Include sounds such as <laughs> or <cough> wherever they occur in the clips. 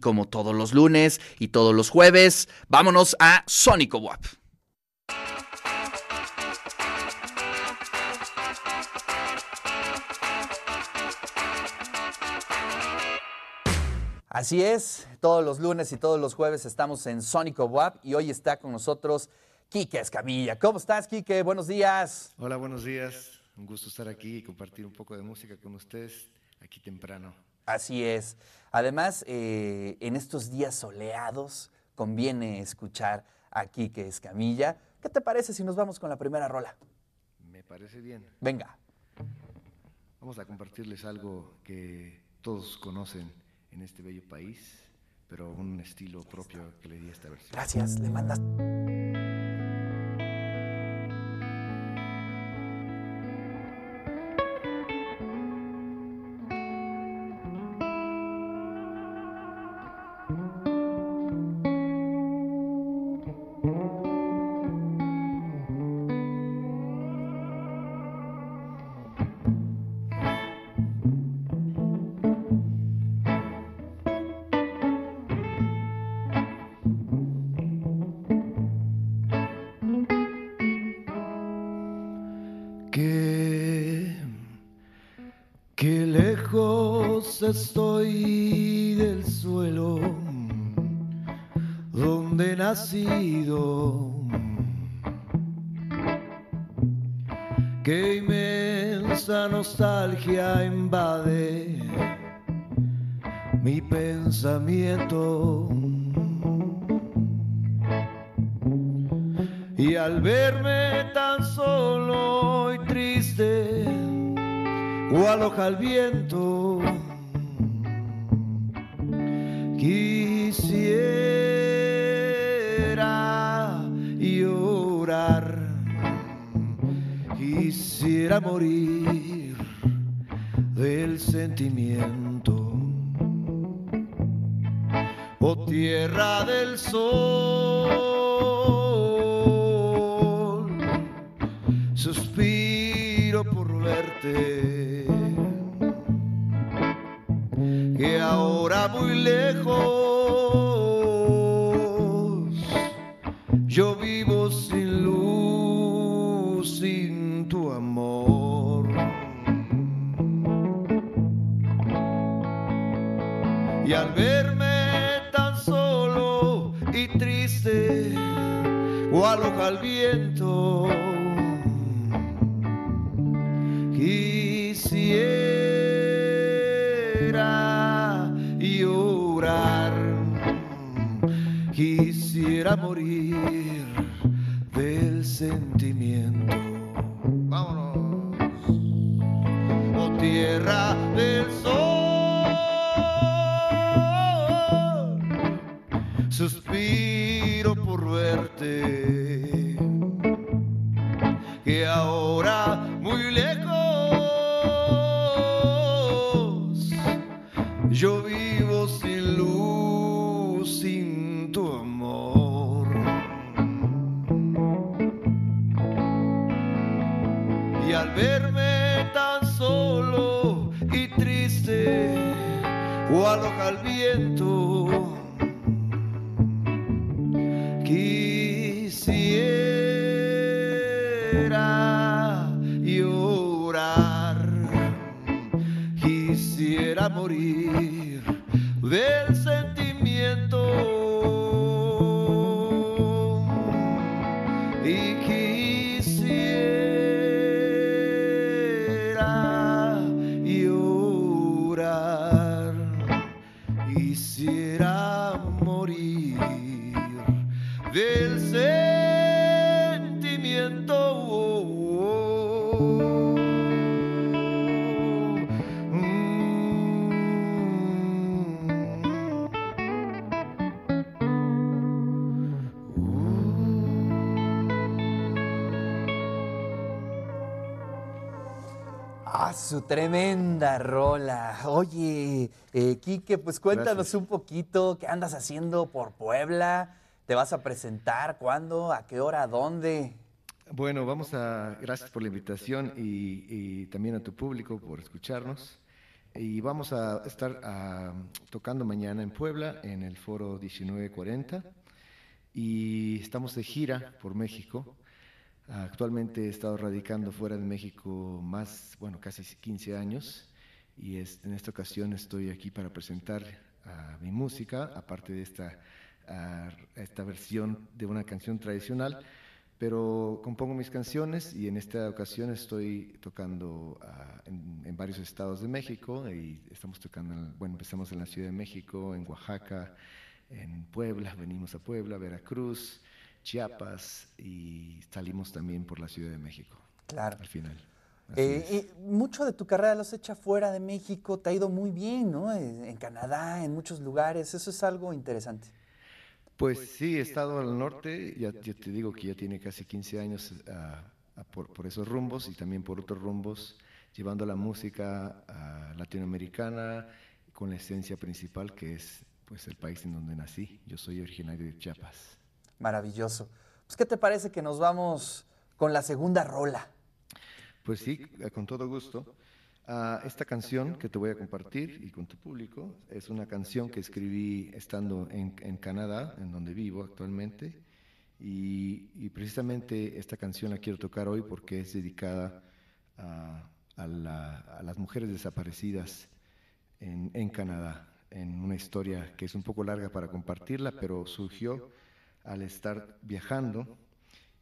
Como todos los lunes y todos los jueves, vámonos a Sónico WAP. Así es, todos los lunes y todos los jueves estamos en Sónico WAP y hoy está con nosotros Quique Escamilla. ¿Cómo estás, Quique? Buenos días. Hola, buenos días. Un gusto estar aquí y compartir un poco de música con ustedes aquí temprano. Así es. Además, eh, en estos días soleados conviene escuchar a Quique Escamilla. ¿Qué te parece si nos vamos con la primera rola? Me parece bien. Venga. Vamos a compartirles algo que todos conocen en este bello país, pero un estilo propio que le di a esta versión. Gracias, le mandas. Estoy del suelo donde he nacido. Qué inmensa nostalgia invade mi pensamiento. Y al verme tan solo y triste, cual hoja al viento, quisiera llorar, quisiera morir del sentimiento. Oh tierra del sol, suspiro por verte, muy lejos yo vivo sin luz, sin tu amor. Y al verme tan solo y triste, o aloja al viento, quisiera quisiera morir del sentimiento. Vámonos, oh tierra del sol, suspiro por verte, al viento, quisiera llorar, quisiera morir del sentimiento. Y quisiera tremenda rola. Oye, eh, Quique, pues cuéntanos Gracias. un poquito qué andas haciendo por Puebla. ¿Te vas a presentar? ¿Cuándo? ¿A qué hora? ¿Dónde? Bueno, vamos a, gracias por la invitación y, y también a tu público por escucharnos. Y vamos a estar ah, tocando mañana en Puebla, en el foro 1940. Y estamos de gira por México. Actualmente he estado radicando fuera de México más, bueno, casi 15 años. Y en esta ocasión estoy aquí para presentar mi música, aparte de esta, esta versión de una canción tradicional pero compongo mis canciones y en esta ocasión estoy tocando ah, en, varios estados de México y estamos tocando, bueno, empezamos en la Ciudad de México, en Oaxaca, en Puebla, venimos a Puebla, Veracruz, Chiapas y salimos también por la Ciudad de México. Claro. Al final. Eh, mucho de tu carrera lo has hecho fuera de México, te ha ido muy bien, ¿no? En Canadá, en muchos lugares, eso es algo interesante. Pues sí, he estado al norte, ya, te digo que ya tiene casi 15 años ah, por, esos rumbos y también por otros rumbos, llevando la música ah, latinoamericana con la esencia principal que es pues el país en donde nací. Yo soy originario de Chiapas. Maravilloso. Pues, ¿qué te parece que nos vamos con la segunda rola? Pues sí, con todo gusto esta canción que te voy a compartir y con tu público es una canción que escribí estando en, Canadá, en donde vivo actualmente. Y, precisamente esta canción la quiero tocar hoy porque es dedicada a, las mujeres desaparecidas en, en, Canadá, en una historia que es un poco larga para compartirla, pero surgió al estar viajando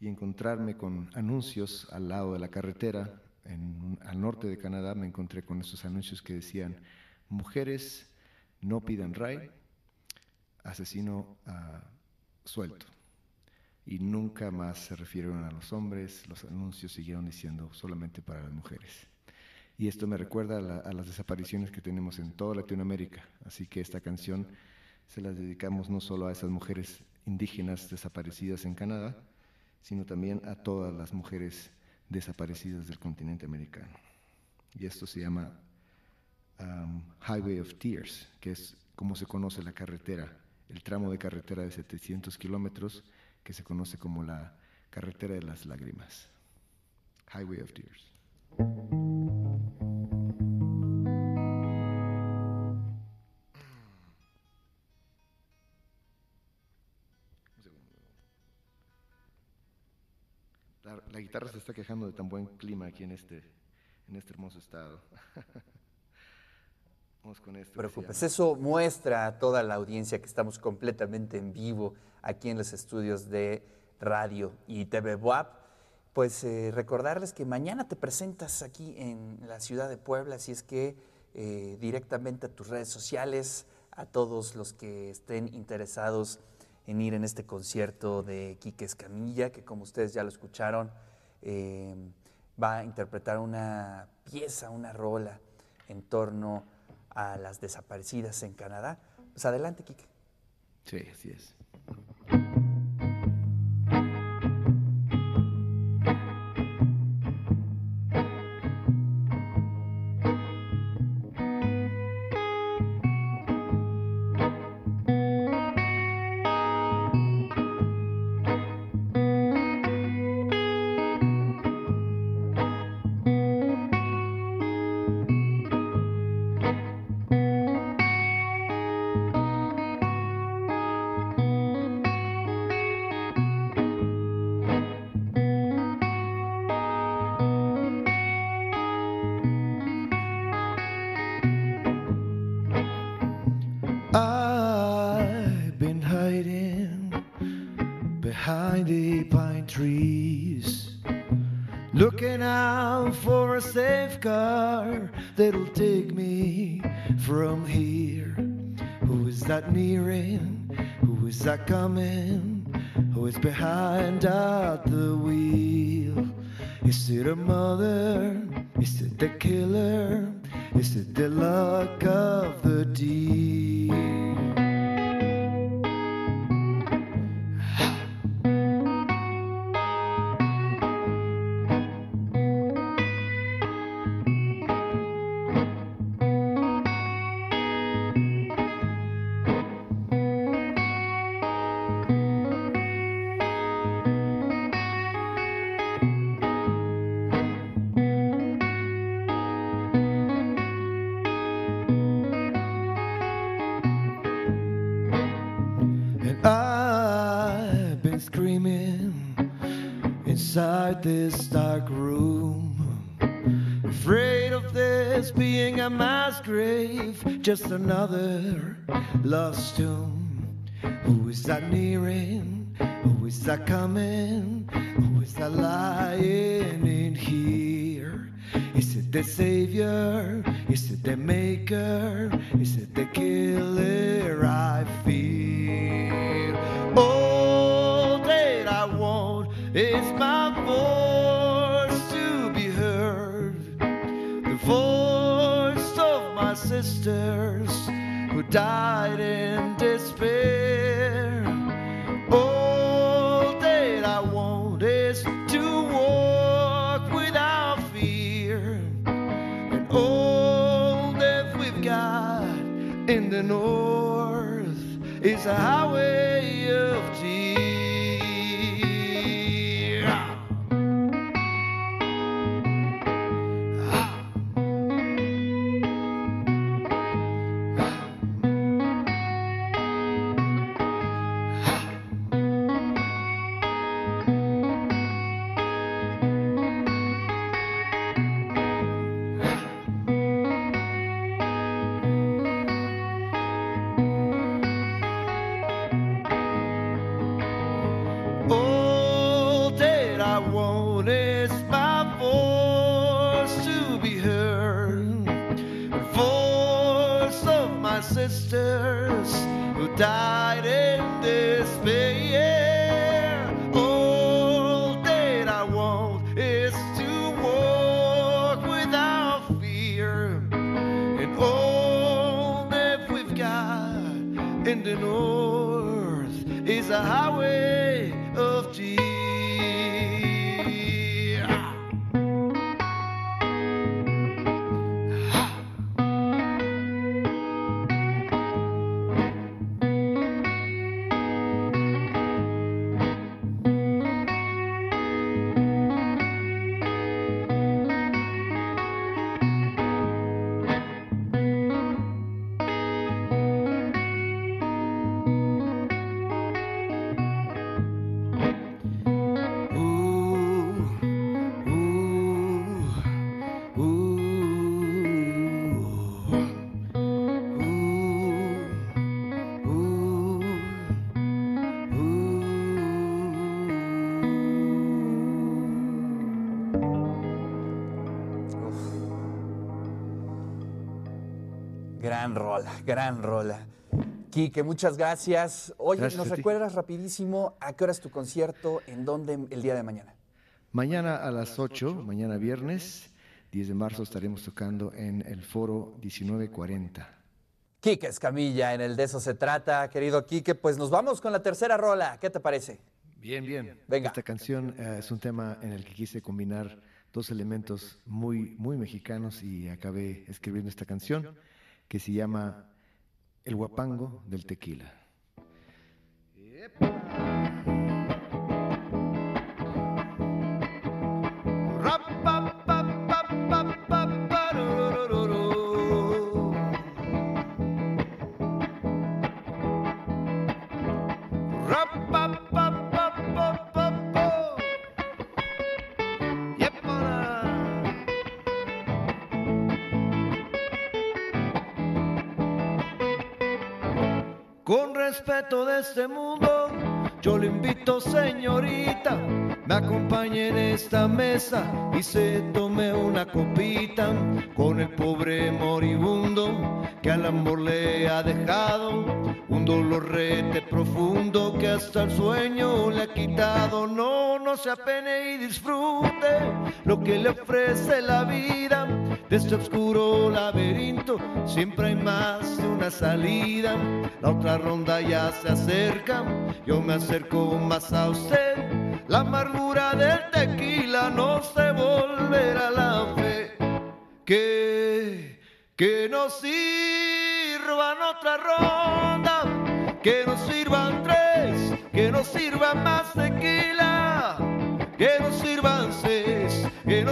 y encontrarme con anuncios al lado de la carretera al norte de Canadá me encontré con estos anuncios que decían, mujeres no pidan ray, asesino uh, suelto. Y nunca más se refirieron a los hombres, los anuncios siguieron diciendo solamente para las mujeres. Y esto me recuerda a, las desapariciones que tenemos en toda Latinoamérica. Así que esta canción se la dedicamos no solo a esas mujeres indígenas desaparecidas en Canadá, sino también a todas las mujeres desaparecidas del continente americano. Y esto se llama um, Highway of Tears, que es como se conoce la carretera, el tramo de carretera de 700 kilómetros que se conoce como la carretera de las lágrimas. Highway of Tears. La, guitarra se está quejando de tan buen clima aquí en este, en este hermoso estado. <laughs> Vamos con esto. Preocupes, eso muestra a toda la audiencia que estamos completamente en vivo aquí en los estudios de radio y TV WAP. Pues eh, recordarles que mañana te presentas aquí en la ciudad de Puebla, así es que eh, directamente a tus redes sociales, a todos los que estén interesados en ir en este concierto de Quique Escamilla, que como ustedes ya lo escucharon, eh, va a interpretar una pieza, una rola en torno a las desaparecidas en Canadá. Pues adelante, Quique. Sí, así es. That'll take me from here. Who is that nearing? Who is that coming? Who is behind at the wheel? Is it a mother? Is it the killer? Is it the luck of the deep? Inside this dark room. Afraid of this being a mass grave, just another lost tomb. Who is that nearing? Who is that coming? Who is that lying in here? Is it the savior? Is it the maker? Is it the killer I fear? All that I want is my sisters who died in despair. All that I want is to walk without fear. And all that we've got in the north is a highway my sisters who died in despair. All that I want is to walk without fear. And all that we've got in the north is a highway Gran rola, gran rola. Quique, muchas gracias. Oye, Gracias ¿nos ti. recuerdas rapidísimo a qué hora es tu concierto? ¿En dónde el día de mañana? Mañana a las 8, mañana viernes, 10 de marzo, estaremos tocando en el foro 1940. Quique Escamilla, en el de eso se trata, querido Quique. Pues nos vamos con la tercera rola. ¿Qué te parece? Bien, bien. Venga. Esta canción eh, es un tema en el que quise combinar dos elementos muy, muy mexicanos y acabé escribiendo esta canción que se llama El guapango del tequila. Respeto de este mundo, yo le invito, señorita, me acompañe en esta mesa y se tome una copita con el pobre moribundo que al amor le ha dejado un dolor rete profundo que hasta el sueño le ha quitado. No, no se apene y disfrute lo que le ofrece la vida de este oscuro laberinto. Siempre hay más de una salida. La otra ronda ya se acerca. Yo me acerco más a usted. La amargura del tequila no se volverá la fe. Que, que nos sirvan otra ronda. Que nos sirvan tres. Que nos sirvan más tequila.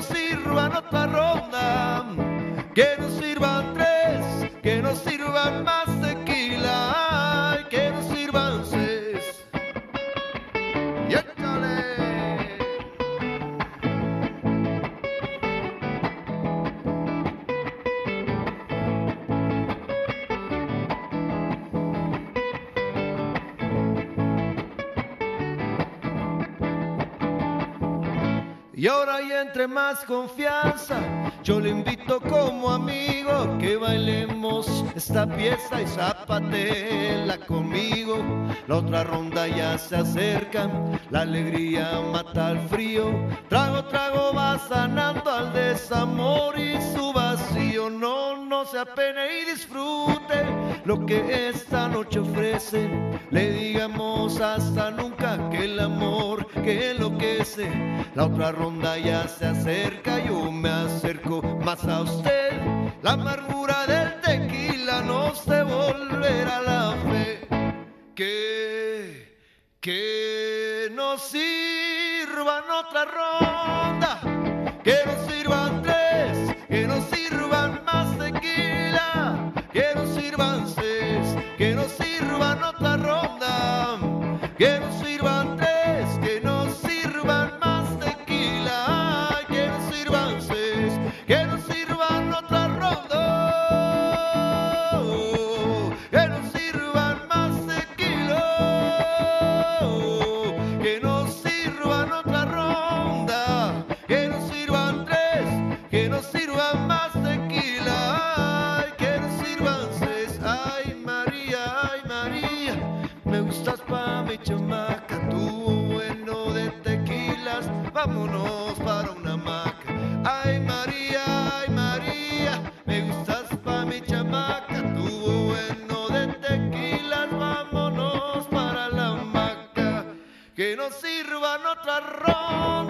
Nos sirvan otra ronda. Que nos sirvan tres. Que nos sirvan más y ahora y entre más confianza, yo le invito como amigo que bailemos esta pieza y zapatela conmigo. La otra ronda ya se acerca, la alegría mata el frío. Trago, trago va sanando al desamor y su vacío. No, no se apene y disfrute lo que esta noche ofrece. Le digamos hasta nunca que el amor que enloquece. La otra ronda ya se acerca, yo me acerco más a usted. La amargura del tequila nos devolverá la fe. Que, que nos sirvan otra ronda, que sirvan otra ronda, sirvan otra ronda,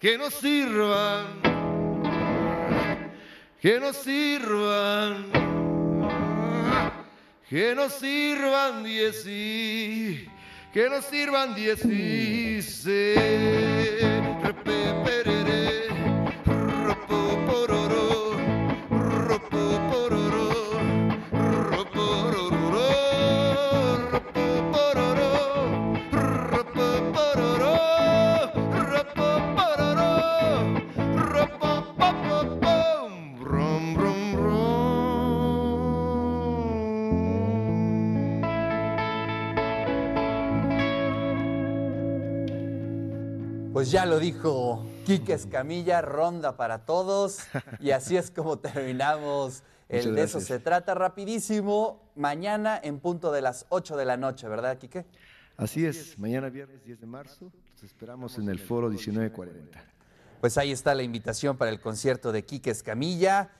Que nos sirvan, que nos sirvan, que nos sirvan diez y que nos sirvan dieciséis. Pues ya lo dijo Quique Escamilla, ronda para todos. Y así es como terminamos el De eso se trata rapidísimo. Mañana en punto de las 8 de la noche, ¿verdad, Quique? Así es, mañana viernes 10 de marzo, los esperamos en el foro 1940. Pues ahí está la invitación para el concierto de Quique Escamilla.